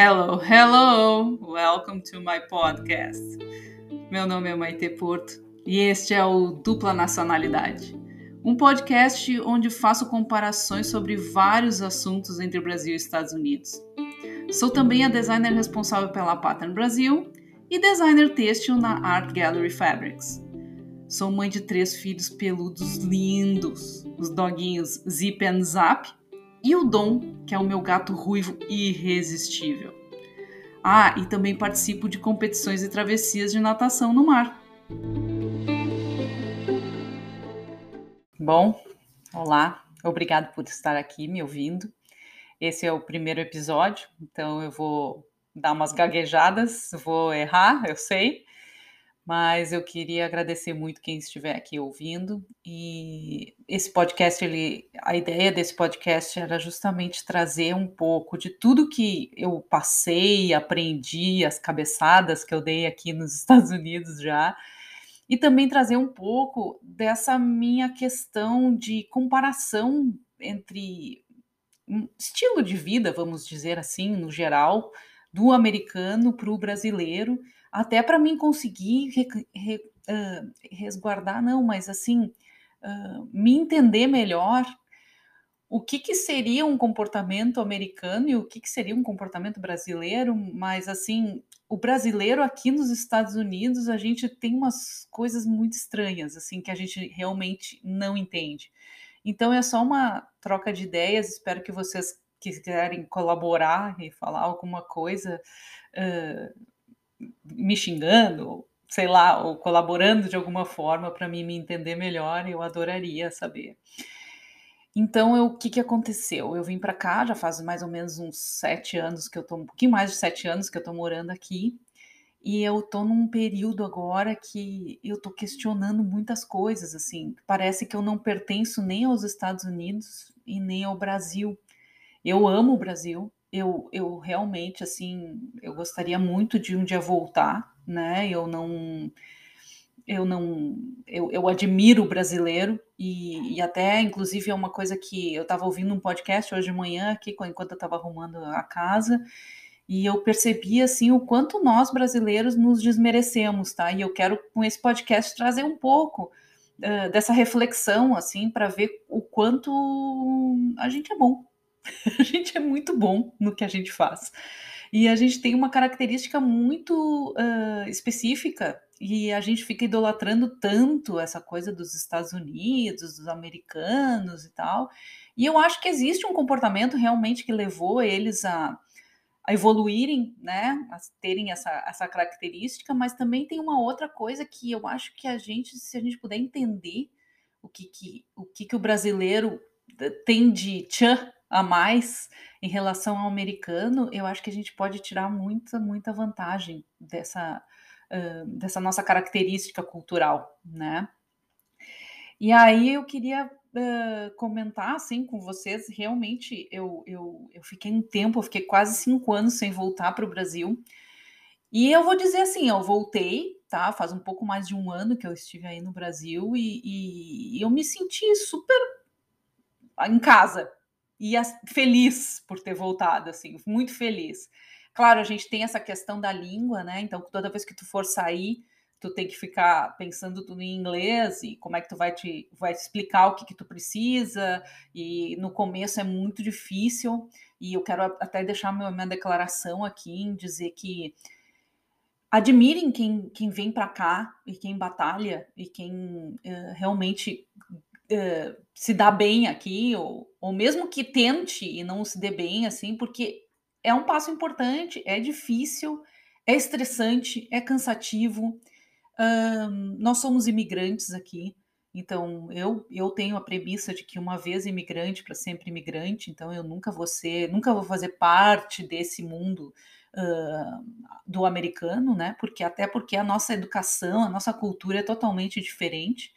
Hello, hello! Welcome to my podcast. Meu nome é Maite Porto e este é o Dupla Nacionalidade, um podcast onde faço comparações sobre vários assuntos entre Brasil e Estados Unidos. Sou também a designer responsável pela Pattern Brasil e designer têxtil na Art Gallery Fabrics. Sou mãe de três filhos peludos lindos, os doguinhos Zip and Zap e o Dom, que é o meu gato ruivo irresistível. Ah, e também participo de competições e travessias de natação no mar. Bom, olá, obrigado por estar aqui me ouvindo. Esse é o primeiro episódio, então eu vou dar umas gaguejadas, vou errar, eu sei, mas eu queria agradecer muito quem estiver aqui ouvindo. E esse podcast, ele, a ideia desse podcast era justamente trazer um pouco de tudo que eu passei, aprendi, as cabeçadas que eu dei aqui nos Estados Unidos já, e também trazer um pouco dessa minha questão de comparação entre estilo de vida, vamos dizer assim, no geral, do americano para o brasileiro até para mim conseguir re, re, uh, resguardar, não, mas assim, uh, me entender melhor o que, que seria um comportamento americano e o que, que seria um comportamento brasileiro, mas assim, o brasileiro aqui nos Estados Unidos, a gente tem umas coisas muito estranhas, assim, que a gente realmente não entende. Então é só uma troca de ideias, espero que vocês quiserem colaborar e falar alguma coisa, uh, me xingando, sei lá, ou colaborando de alguma forma para mim me entender melhor, eu adoraria saber. Então, o que, que aconteceu? Eu vim para cá, já faz mais ou menos uns sete anos que eu tô, um pouquinho mais de sete anos que eu tô morando aqui, e eu tô num período agora que eu tô questionando muitas coisas, assim, parece que eu não pertenço nem aos Estados Unidos e nem ao Brasil. Eu amo o Brasil, eu, eu realmente, assim, eu gostaria muito de um dia voltar, né? Eu não, eu não, eu, eu admiro o brasileiro e, e até, inclusive, é uma coisa que eu estava ouvindo um podcast hoje de manhã aqui, enquanto eu estava arrumando a casa, e eu percebi, assim, o quanto nós brasileiros nos desmerecemos, tá? E eu quero, com esse podcast, trazer um pouco uh, dessa reflexão, assim, para ver o quanto a gente é bom, a gente é muito bom no que a gente faz. E a gente tem uma característica muito uh, específica e a gente fica idolatrando tanto essa coisa dos Estados Unidos, dos americanos e tal. E eu acho que existe um comportamento realmente que levou eles a, a evoluírem, né, a terem essa, essa característica, mas também tem uma outra coisa que eu acho que a gente, se a gente puder entender o que, que, o, que, que o brasileiro tem de tchan a mais em relação ao americano, eu acho que a gente pode tirar muita, muita vantagem dessa, uh, dessa nossa característica cultural, né? E aí eu queria uh, comentar assim com vocês, realmente eu, eu, eu fiquei um tempo, eu fiquei quase cinco anos sem voltar para o Brasil. E eu vou dizer assim, eu voltei, tá? Faz um pouco mais de um ano que eu estive aí no Brasil e, e eu me senti super em casa, e feliz por ter voltado, assim, muito feliz. Claro, a gente tem essa questão da língua, né? Então, toda vez que tu for sair, tu tem que ficar pensando tudo em inglês e como é que tu vai te, vai explicar o que, que tu precisa. E no começo é muito difícil. E eu quero até deixar minha, minha declaração aqui em dizer que admirem quem, quem vem para cá e quem batalha e quem uh, realmente se dá bem aqui, ou, ou mesmo que tente e não se dê bem, assim, porque é um passo importante, é difícil, é estressante, é cansativo. nós somos imigrantes aqui, então eu, eu tenho a premissa de que uma vez imigrante para sempre imigrante, então eu nunca vou ser, nunca vou fazer parte desse mundo uh, do americano, né? Porque até porque a nossa educação, a nossa cultura é totalmente diferente.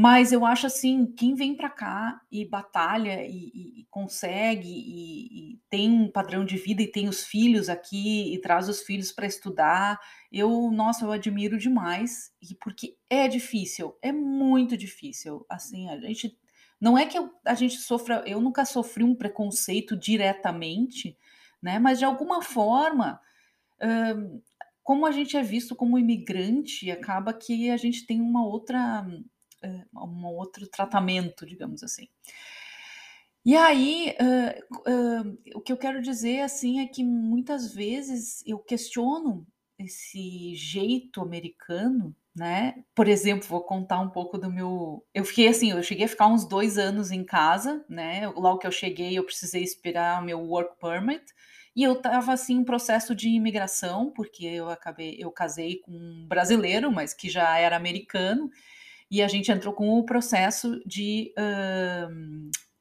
Mas eu acho assim, quem vem para cá e batalha e, e, consegue e, e, tem um padrão de vida e tem os filhos aqui e traz os filhos para estudar, eu, nossa, eu admiro demais e porque é difícil, é muito difícil. Assim, a gente não é que eu, a gente sofra, eu nunca sofri um preconceito diretamente, né? Mas de alguma forma, hã, como a gente é visto como imigrante, acaba que a gente tem uma outra, um outro tratamento, digamos assim. E aí, hã, hã, o que eu quero dizer, assim, é que muitas vezes eu questiono esse jeito americano, né? Por exemplo, vou contar um pouco do meu. Eu fiquei assim, eu cheguei a ficar uns dois anos em casa, né? Logo que eu cheguei, eu precisei esperar o meu work permit. E eu estava assim em processo de imigração, porque eu acabei, eu casei com um brasileiro, mas que já era americano, e a gente entrou com o processo de uh,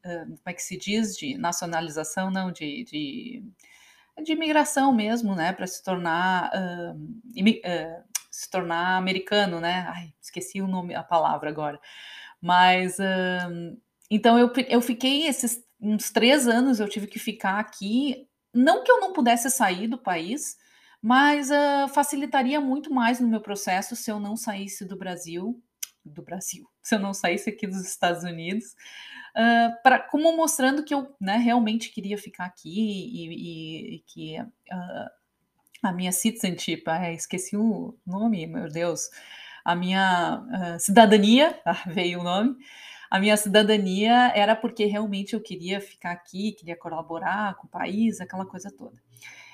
uh, como é que se diz? De nacionalização, não, de, de, de imigração mesmo, né? Para se tornar uh, imi, se tornar americano, né? Ai, esqueci o nome, a palavra agora. Mas então eu, eu fiquei esses uns três anos, eu tive que ficar aqui não que eu não pudesse sair do país, mas uh, facilitaria muito mais no meu processo se eu não saísse do Brasil, do Brasil, se eu não saísse aqui dos Estados Unidos, uh, pra, como mostrando que eu né, realmente queria ficar aqui e, e, e que uh, a minha citizenship, ah, esqueci o nome, meu Deus, a minha cidadania, ah, veio o nome, a minha cidadania era porque realmente eu queria ficar aqui, queria colaborar com o país, aquela coisa toda.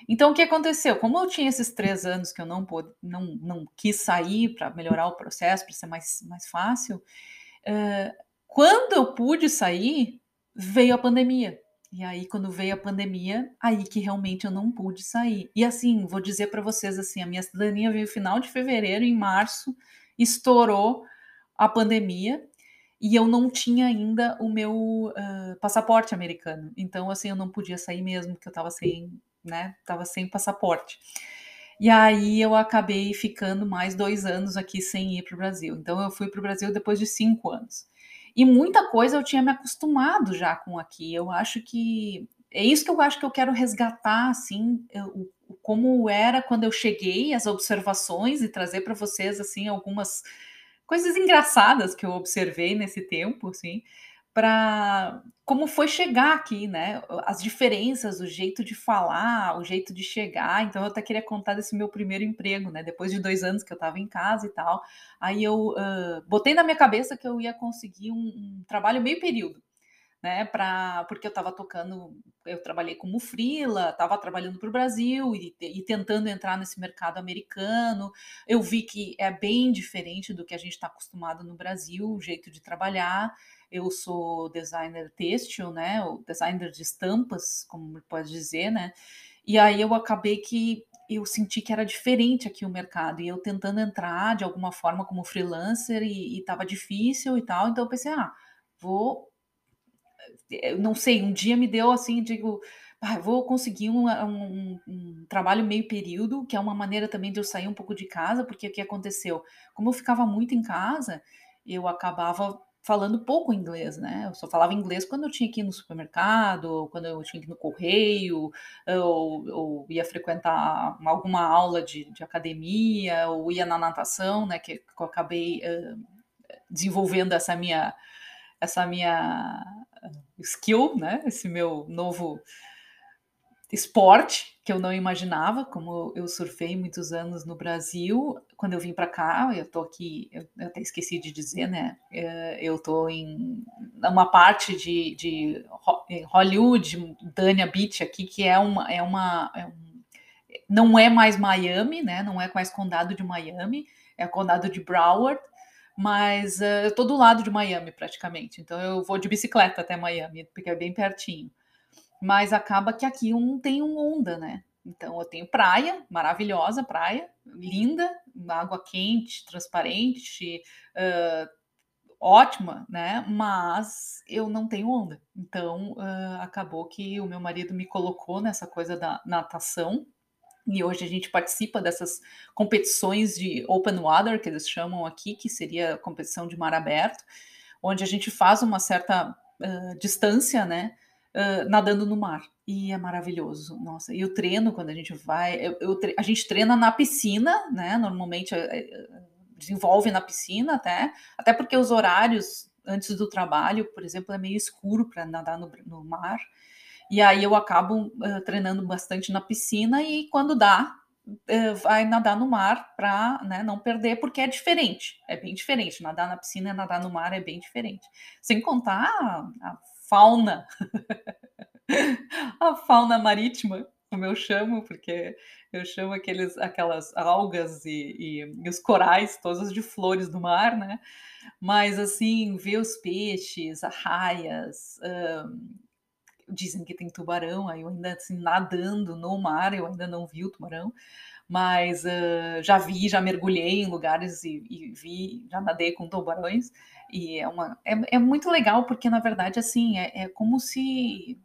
Então, o que aconteceu? Como eu tinha esses três anos que eu não, pude, não, não quis sair para melhorar o processo, para ser mais, mais fácil, uh, quando eu pude sair, veio a pandemia. E aí, quando veio a pandemia, aí que realmente eu não pude sair. E assim, vou dizer para vocês assim, a minha cidadania veio final de fevereiro, em março, estourou a pandemia e eu não tinha ainda o meu uh, passaporte americano. Então, assim, eu não podia sair mesmo, porque eu estava sem, né, tava sem passaporte. E aí eu acabei ficando mais dois anos aqui sem ir para o Brasil. Então, eu fui para o Brasil depois de cinco anos. E muita coisa eu tinha me acostumado já com aqui. Eu acho que é isso que eu acho que eu quero resgatar, assim, eu, como era quando eu cheguei, as observações e trazer para vocês, assim, algumas coisas engraçadas que eu observei nesse tempo, assim, para como foi chegar aqui, né? As diferenças, o jeito de falar, o jeito de chegar. Então, eu até queria contar desse meu primeiro emprego, né? Depois de dois anos que eu estava em casa e tal. Aí eu uh, botei na minha cabeça que eu ia conseguir um, um trabalho meio período né? Pra, porque eu estava tocando, eu trabalhei como frila, estava trabalhando para o Brasil e, e, tentando entrar nesse mercado americano. Eu vi que é bem diferente do que a gente está acostumado no Brasil, o jeito de trabalhar. Eu sou designer têxtil, né? O designer de estampas, como pode dizer, né? E aí eu acabei que eu senti que era diferente aqui o mercado e eu tentando entrar de alguma forma como freelancer e estava difícil e tal. Então eu pensei, ah, vou não sei, um dia me deu assim, digo, ah, vou conseguir um, um, um, trabalho meio período, que é uma maneira também de eu sair um pouco de casa, porque o que aconteceu? Como eu ficava muito em casa, eu acabava falando pouco inglês, né? Eu só falava inglês quando eu tinha que ir no supermercado, quando eu tinha que ir no correio, ou, ou ia frequentar alguma aula de, de, academia, ou ia na natação, né? Que, que eu acabei uh, desenvolvendo essa minha essa minha skill, né? Esse meu novo esporte que eu não imaginava, como eu surfei muitos anos no Brasil. Quando eu vim para cá, eu tô aqui, eu até esqueci de dizer, né? É, eu tô em uma parte de, de Hollywood, Dania Beach aqui, que é uma, é uma é um, não é mais Miami, né? Não é mais condado de Miami, é condado de Broward mas uh, eu tô do lado de Miami praticamente, então eu vou de bicicleta até Miami, porque é bem pertinho. Mas acaba que aqui não tenho onda, né? Então eu tenho praia, maravilhosa praia, linda, água quente, transparente, uh, ótima, né? Mas eu não tenho onda. Então uh, acabou que o meu marido me colocou nessa coisa da natação e hoje a gente participa dessas competições de open water, que eles chamam aqui, que seria competição de mar aberto, onde a gente faz uma certa uh, distância, né, uh, nadando no mar. E é maravilhoso, nossa. E o treino, quando a gente vai, eu, eu, a gente treina na piscina, né, normalmente uh, desenvolve na piscina até, até porque os horários antes do trabalho, por exemplo, é meio escuro para nadar no, no mar. E aí eu acabo uh, treinando bastante na piscina e quando dá, uh, vai nadar no mar para né, não perder, porque é diferente, é bem diferente. Nadar na piscina e nadar no mar é bem diferente. Sem contar a, a fauna, a fauna marítima, como eu chamo, porque eu chamo aqueles, aquelas algas e, e, e os corais, todos de flores do mar, né? Mas assim, ver os peixes, arraias, dizem que tem tubarão, aí eu ainda assim, nadando no mar, eu ainda não vi o tubarão, mas uh, já vi, já mergulhei em lugares e, e, vi, já nadei com tubarões, e é, uma, é, é muito legal, porque na verdade, assim, é, é como se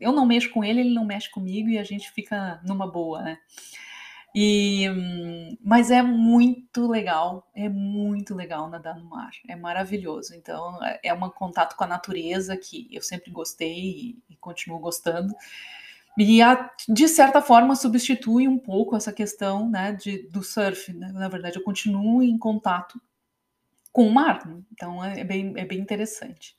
eu não mexo com ele, ele não mexe comigo e a gente fica numa boa, né? E, mas é muito legal, é muito legal nadar no mar, é maravilhoso. Então, é, é um contato com a natureza que eu sempre gostei e, e continuo gostando. E, a, de certa forma, substitui um pouco essa questão né, de, do surf. Né? Na verdade, eu continuo em contato com o mar, né? então é, é bem, é bem interessante.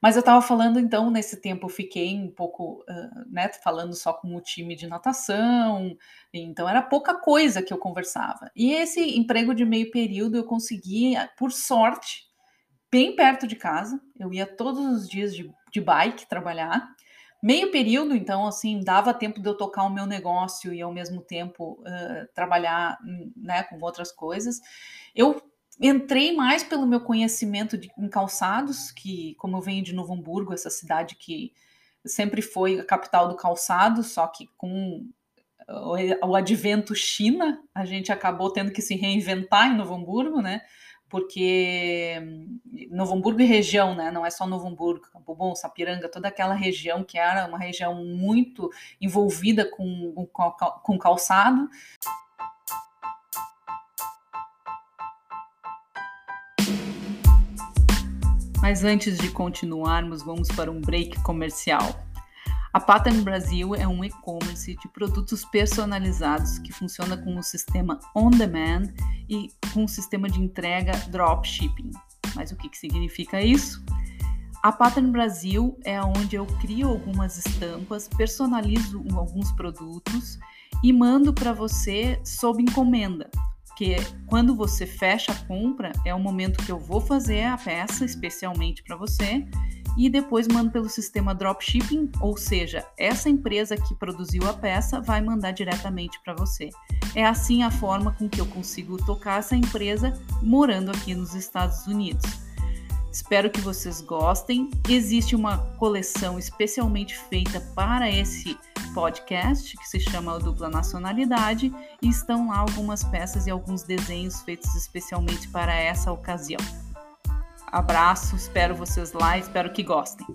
Mas eu estava falando, então, nesse tempo eu fiquei um pouco, uh, né, falando só com o time de natação, então era pouca coisa que eu conversava. E esse emprego de meio período eu consegui, por sorte, bem perto de casa, eu ia todos os dias de, de bike trabalhar, meio período, então, assim, dava tempo de eu tocar o meu negócio e ao mesmo tempo uh, trabalhar, né, com outras coisas. Eu Entrei mais pelo meu conhecimento de, em calçados, que, como eu venho de Novo Hamburgo, essa cidade que sempre foi a capital do calçado, só que com o, o advento China, a gente acabou tendo que se reinventar em Novo Hamburgo, né? Porque Novo Hamburgo e região, né? Não é só Novo Hamburgo, Campo Bom, Sapiranga, toda aquela região que era uma região muito envolvida com, com, com calçado. Mas antes de continuarmos, vamos para um break comercial. A Pattern Brasil é um e-commerce de produtos personalizados que funciona com o sistema on demand e com o sistema de entrega dropshipping. Mas o que, que significa isso? A Pattern Brasil é onde eu crio algumas estampas, personalizo alguns produtos e mando para você sob encomenda porque quando você fecha a compra, é o momento que eu vou fazer a peça especialmente para você e depois mando pelo sistema dropshipping, ou seja, essa empresa que produziu a peça vai mandar diretamente para você. É assim a forma com que eu consigo tocar essa empresa morando aqui nos Estados Unidos. Espero que vocês gostem. Existe uma coleção especialmente feita para esse podcast que se chama Dupla Nacionalidade e estão lá algumas peças e alguns desenhos feitos especialmente para essa ocasião. Abraço, espero vocês lá, espero que gostem.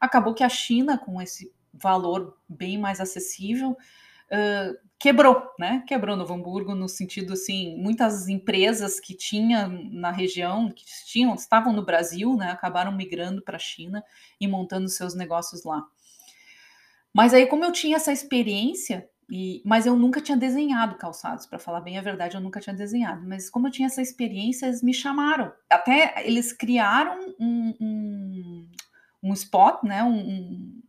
Acabou que a China, com esse valor bem mais acessível, uh, quebrou, né? Quebrou Novo Hamburgo no sentido assim, muitas empresas que tinha na região, que tinham, estavam no Brasil, né, acabaram migrando para a China e montando seus negócios lá. Mas aí como eu tinha essa experiência, e, mas eu nunca tinha desenhado calçados, para falar bem a verdade, eu nunca tinha desenhado. Mas como eu tinha essa experiência, eles me chamaram. Até eles criaram um, um, um spot, né? Um,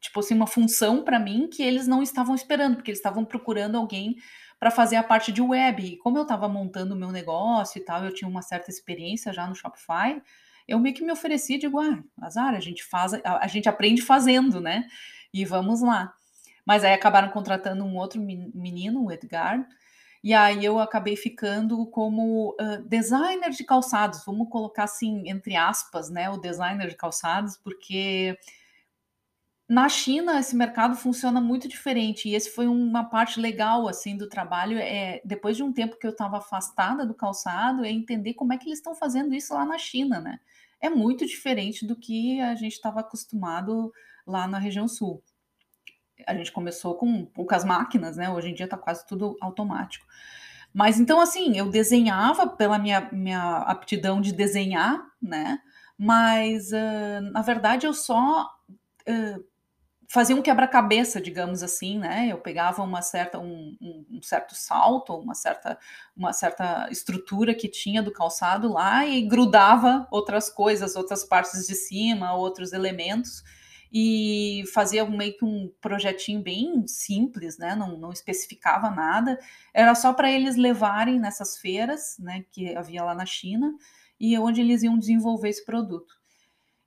tipo assim, uma função para mim que eles não estavam esperando, porque eles estavam procurando alguém para fazer a parte de web. E como eu estava montando o meu negócio e tal, eu tinha uma certa experiência já no Shopify, eu meio que me ofereci, digo, ah, azar, a gente faz, a, a gente aprende fazendo, né? E vamos lá. Mas aí acabaram contratando um outro menino, o Edgar, e aí eu acabei ficando como uh, designer de calçados, vamos colocar assim, entre aspas, né, o designer de calçados, porque na China, esse mercado funciona muito diferente, e esse foi uma parte legal, assim, do trabalho, é, depois de um tempo que eu estava afastada do calçado, é entender como é que eles estão fazendo isso lá na China, né? É muito diferente do que a gente estava acostumado lá na região sul. A gente começou com poucas máquinas, né? Hoje em dia está quase tudo automático. Mas então, assim, eu desenhava pela minha, minha aptidão de desenhar, né? Mas, uh, na verdade, eu só uh, fazia um quebra-cabeça, digamos assim, né? Eu pegava uma certa, um, um, certo salto, uma certa, uma certa estrutura que tinha do calçado lá e grudava outras coisas, outras partes de cima, outros elementos e fazia meio que um projetinho bem simples, né? Não, não especificava nada, era só para eles levarem nessas feiras, né? Que havia lá na China e onde eles iam desenvolver esse produto.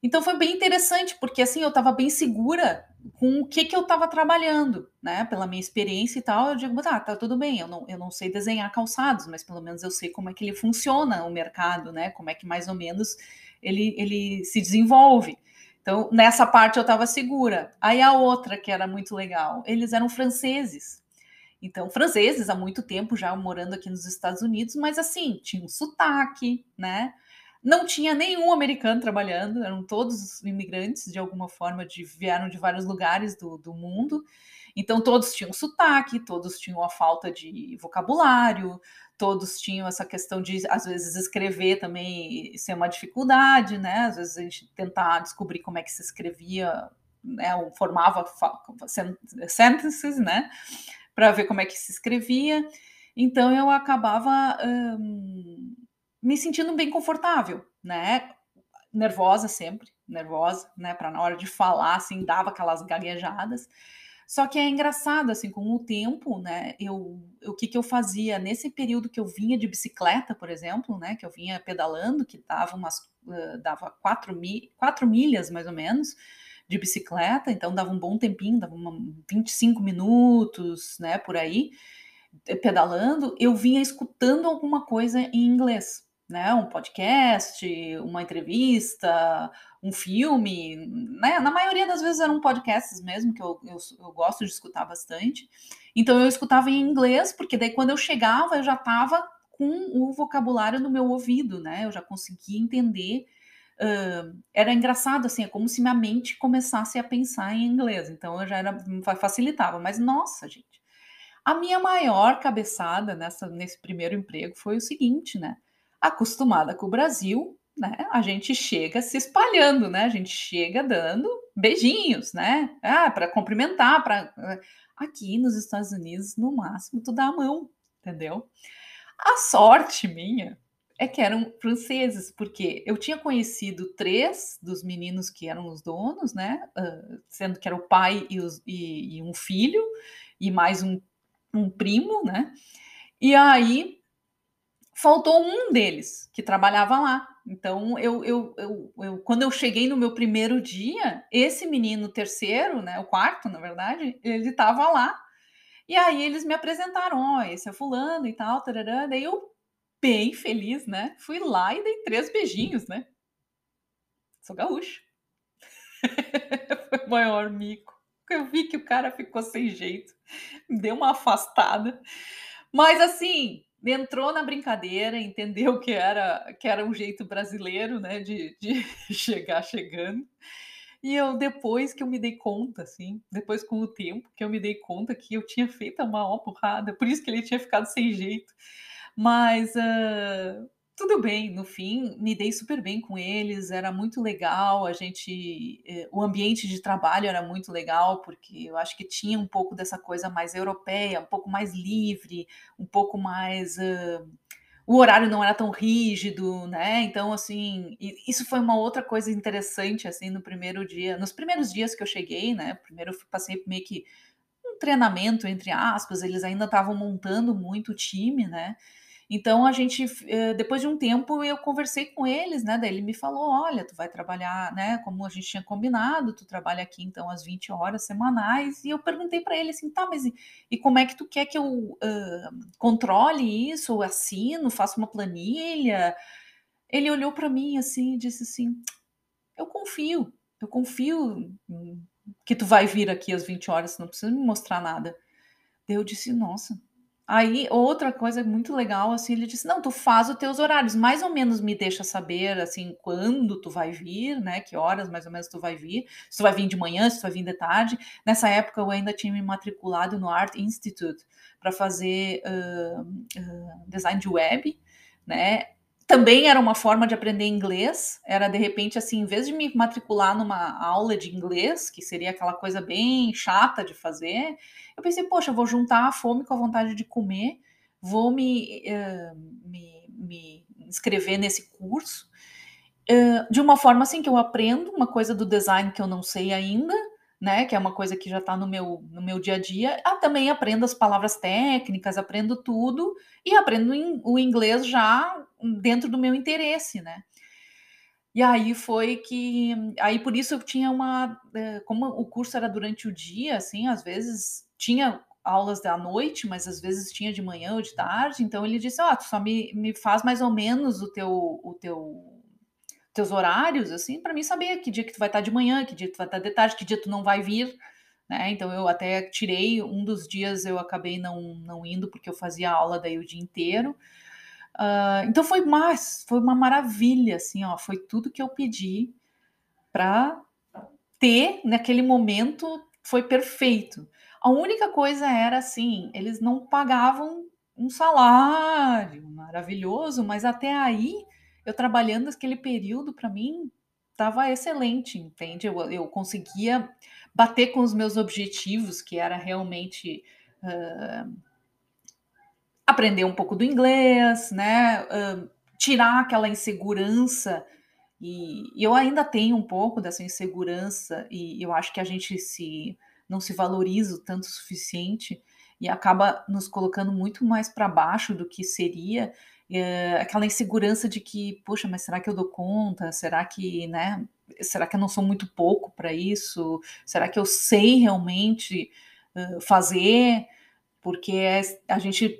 Então foi bem interessante, porque assim eu estava bem segura com o que, que eu estava trabalhando, né? Pela minha experiência e tal, eu digo, tá, tá tudo bem, eu não, eu não sei desenhar calçados, mas pelo menos eu sei como é que ele funciona, o mercado, né? Como é que mais ou menos ele, ele se desenvolve. Então, nessa parte eu estava segura. Aí a outra que era muito legal, eles eram franceses. Então, franceses há muito tempo já morando aqui nos Estados Unidos, mas assim, tinha um sotaque, né? Não tinha nenhum americano trabalhando, eram todos imigrantes de alguma forma, de, vieram de vários lugares do, do mundo. Então, todos tinham sotaque, todos tinham a falta de vocabulário, todos tinham essa questão de, às vezes, escrever também ser uma dificuldade, né? Às vezes a gente tentar descobrir como é que se escrevia, né? Ou formava sentences, né? Para ver como é que se escrevia. Então, eu acabava. Hum, me sentindo bem confortável, né? Nervosa sempre, nervosa, né? Para na hora de falar, assim, dava aquelas gaguejadas. Só que é engraçado, assim, com o tempo, né? Eu, o que, que eu fazia nesse período que eu vinha de bicicleta, por exemplo, né? Que eu vinha pedalando, que dava umas, dava quatro, mi, quatro milhas mais ou menos de bicicleta, então dava um bom tempinho, dava uma, 25 minutos, né? Por aí, pedalando, eu vinha escutando alguma coisa em inglês né, um podcast, uma entrevista, um filme, né? Na maioria das vezes eram podcasts mesmo, que eu, eu, eu, gosto de escutar bastante. Então eu escutava em inglês, porque daí quando eu chegava eu já estava com o vocabulário no meu ouvido, né? Eu já conseguia entender. Uh, era engraçado, assim, é como se minha mente começasse a pensar em inglês. Então eu já era, facilitava. Mas nossa, gente, a minha maior cabeçada nessa, nesse primeiro emprego foi o seguinte, né? Acostumada com o Brasil, né? A gente chega se espalhando, né? A gente chega dando beijinhos, né? Ah, para cumprimentar, para aqui nos Estados Unidos, no máximo, tu dá a mão, entendeu? A sorte minha é que eram franceses, porque eu tinha conhecido três dos meninos que eram os donos, né? Uh, sendo que era o pai e, os, e, e um filho, e mais um, um primo, né? E aí faltou um deles que trabalhava lá. Então, eu, eu, eu, eu, quando eu cheguei no meu primeiro dia, esse menino terceiro, né, o quarto, na verdade, ele estava lá. E aí eles me apresentaram, ó, oh, esse é fulano e tal, tarará. Daí eu, bem feliz, né, fui lá e dei três beijinhos, né. Sou gaúcho. Foi o maior mico. Eu vi que o cara ficou sem jeito, deu uma afastada. Mas assim, entrou na brincadeira, entendeu que era que era um jeito brasileiro, né, de, de chegar chegando. E eu depois que eu me dei conta, assim, depois com o tempo que eu me dei conta que eu tinha feito a maior porrada, por isso que ele tinha ficado sem jeito. Mas uh, tudo bem, no fim, me dei super bem com eles, era muito legal, a gente, eh, o ambiente de trabalho era muito legal, porque eu acho que tinha um pouco dessa coisa mais europeia, um pouco mais livre, um pouco mais. Uh, o horário não era tão rígido, né? Então, assim, isso foi uma outra coisa interessante, assim, no primeiro dia, nos primeiros dias que eu cheguei, né? Primeiro eu passei meio que um treinamento, entre aspas, eles ainda estavam montando muito o time, né? Então a gente, eh, depois de um tempo, eu conversei com eles, né? Daí ele me falou: olha, tu vai trabalhar, né? Como a gente tinha combinado, tu trabalha aqui então às 20 horas semanais. E eu perguntei para ele assim: tá, mas e, e, como é que tu quer que eu uh, controle isso, assino, faça uma planilha? Ele olhou para mim assim e disse assim: eu confio, eu confio que tu vai vir aqui às 20 horas, não precisa me mostrar nada. Daí eu disse: nossa Aí, outra coisa muito legal, assim, ele disse: "Não, tu faz os teus horários, mais ou menos me deixa saber, assim, quando tu vai vir, né, que horas mais ou menos tu vai vir, se tu vai vir de manhã, se tu vai vir de tarde". Nessa época eu ainda tinha me matriculado no Art Institute para fazer, hã, hã, design de web, né, também era uma forma de aprender inglês, era de repente assim, em vez de me matricular numa aula de inglês, que seria aquela coisa bem chata de fazer, eu pensei, poxa, eu vou juntar a fome com a vontade de comer, vou me, uh, me, me inscrever nesse curso, uh, de uma forma assim que eu aprendo uma coisa do design que eu não sei ainda, né, que é uma coisa que já está no meu, no meu dia a dia. Ah, também aprendo as palavras técnicas, aprendo tudo e aprendo o inglês já dentro do meu interesse, né? E aí foi que, aí por isso eu tinha uma, eh, como o curso era durante o dia, assim, às vezes tinha aulas da noite, mas às vezes tinha de manhã ou de tarde, então ele disse, ó, oh, tu só me, me faz mais ou menos o teu, o teu teus horários, assim, para mim saber que dia que tu vai estar de manhã, que dia tu vai estar de tarde, que dia tu não vai vir, né? Então eu até tirei um dos dias, eu acabei não, não indo porque eu fazia aula daí o dia inteiro. Uh, então foi mais, foi uma maravilha, assim, ó, foi tudo que eu pedi para ter naquele momento, foi perfeito. A única coisa era assim, eles não pagavam um salário maravilhoso, mas até aí eu trabalhando aquele período, para mim, estava excelente, entende? Eu, eu conseguia bater com os meus objetivos, que era realmente uh, aprender um pouco do inglês, né? Uh, tirar aquela insegurança. E, e, eu ainda tenho um pouco dessa insegurança, e eu acho que a gente se não se valoriza tanto o suficiente e acaba nos colocando muito mais para baixo do que seria é, aquela insegurança de que, poxa, mas será que eu dou conta? Será que, né? Será que eu não sou muito pouco para isso? Será que eu sei realmente uh, fazer? Porque a gente,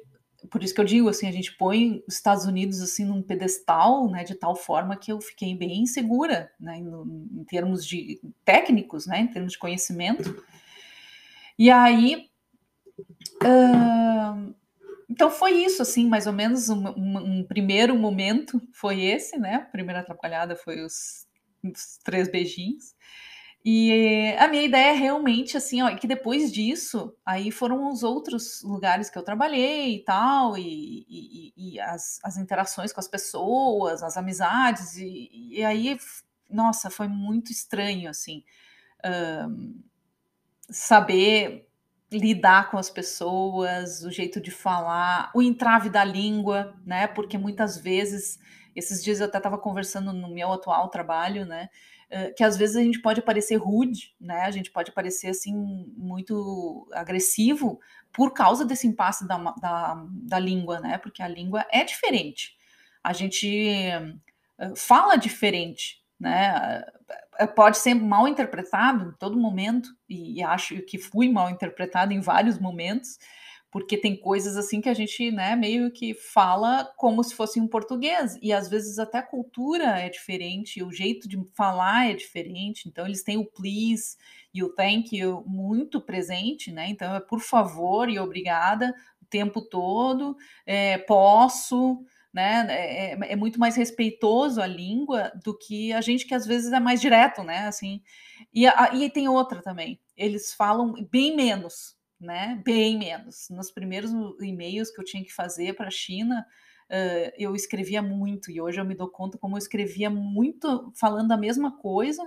por isso que eu digo assim, a gente põe os Estados Unidos assim num pedestal, né, de tal forma que eu fiquei bem insegura, né, em, em termos de técnicos, né, em termos de conhecimento. E aí então foi isso, assim, mais ou menos um, um, um, primeiro momento foi esse, né? A primeira atrapalhada foi os, os, três beijinhos. E a minha ideia é realmente assim, ó, que depois disso, aí foram os outros lugares que eu trabalhei e tal, e, e, e as, as, interações com as pessoas, as amizades, e, e aí, nossa, foi muito estranho, assim, um, saber lidar com as pessoas, o jeito de falar, o entrave da língua, né? Porque muitas vezes, esses dias eu até estava conversando no meu atual trabalho, né? Que às vezes a gente pode parecer rude, né? A gente pode parecer assim muito agressivo por causa desse impasse da, da, da língua, né? Porque a língua é diferente. A gente fala diferente, né? Eh, pode ser mal interpretado em todo momento, e, acho que fui mal interpretado em vários momentos, porque tem coisas assim que a gente, né, meio que fala como se fosse em português, e às vezes até a cultura é diferente, o jeito de falar é diferente, então eles têm o please e o thank you muito presente, né, então é por favor e obrigada o tempo todo, é, posso, né? É, é, é, muito mais respeitoso a língua do que a gente que às vezes é mais direto, né? Assim, e, a, e tem outra também. Eles falam bem menos, né? Bem menos. Nos primeiros e-mails que eu tinha que fazer para a China, uh, eu escrevia muito e hoje eu me dou conta como eu escrevia muito falando a mesma coisa,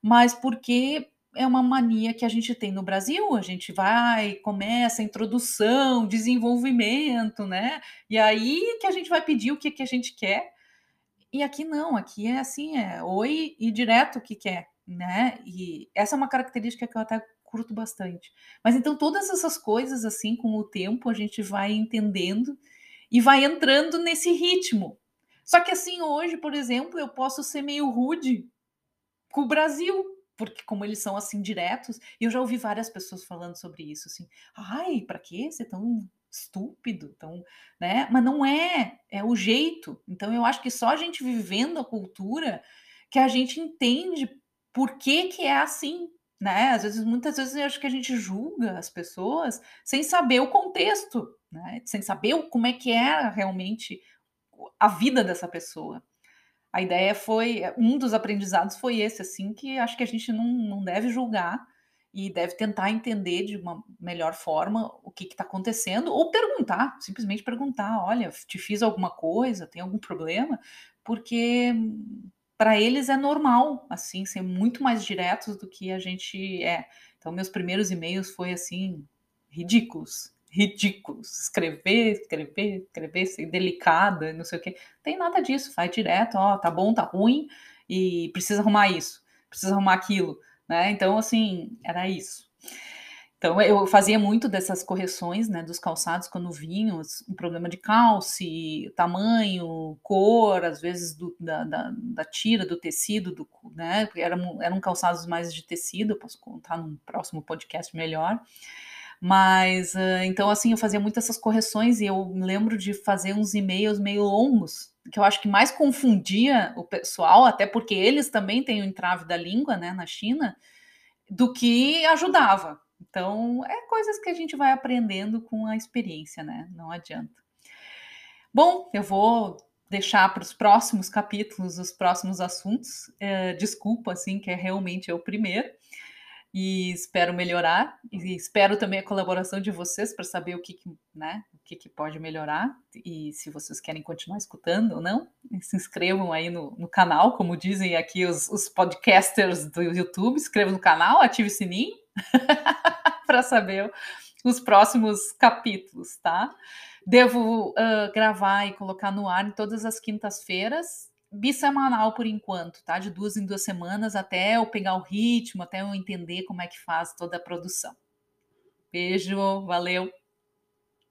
mas porque é uma mania que a gente tem no Brasil, a gente vai, começa a introdução, desenvolvimento, né? E aí que a gente vai pedir o que, que a gente quer. E aqui não, aqui é assim, é oi e direto o que quer, né? E essa é uma característica que eu até curto bastante. Mas então todas essas coisas assim, com o tempo a gente vai entendendo e vai entrando nesse ritmo. Só que assim, hoje, por exemplo, eu posso ser meio rude com o Brasil, porque como eles são assim diretos, e eu já ouvi várias pessoas falando sobre isso, assim, ai, para que ser tão estúpido, tão, né? Mas não é, é o jeito. Então eu acho que só a gente vivendo a cultura que a gente entende por que que é assim, né? Às vezes, muitas vezes eu acho que a gente julga as pessoas sem saber o contexto, né? Sem saber como é que é realmente a vida dessa pessoa a ideia foi, um dos aprendizados foi esse, assim, que acho que a gente não, não deve julgar e deve tentar entender de uma melhor forma o que está acontecendo, ou perguntar, simplesmente perguntar: olha, te fiz alguma coisa, tem algum problema? Porque para eles é normal, assim, ser muito mais diretos do que a gente é. Então, meus primeiros e-mails foi assim, ridículos, ridículos. Escrever, escrever, escrever, ser delicada, não sei o quê. Tem nada disso, vai direto, ó, tá bom, tá ruim, e precisa arrumar isso, precisa arrumar aquilo, né? Então, assim, era isso. Então, eu fazia muito dessas correções, né, dos calçados quando vinham, um problema de calce, tamanho, cor, às vezes do, da, da, da, tira, do tecido, do, né, eram, eram calçados mais de tecido, posso contar num próximo podcast melhor, mas, uh, então, assim, eu fazia muito essas correções e eu lembro de fazer uns e-mails meio longos, que eu acho que mais confundia o pessoal, até porque eles também têm o entrave da língua, né, na China, do que ajudava. Então, é coisas que a gente vai aprendendo com a experiência, né? Não adianta. Bom, eu vou deixar para os próximos capítulos, os próximos assuntos. É, desculpa, assim, que é realmente é o primeiro. E espero melhorar. E espero também a colaboração de vocês para saber o que, que né, o que, que, pode melhorar. E se vocês querem continuar escutando ou não, se inscrevam aí no, no canal, como dizem aqui os, os podcasters do YouTube. Inscreva no canal, ative o sininho para saber os próximos capítulos, tá? Devo uh, gravar e colocar no ar todas as quintas-feiras, bissemanal por enquanto, tá? De duas em duas semanas, até eu pegar o ritmo, até eu entender como é que faz toda a produção. Beijo, valeu!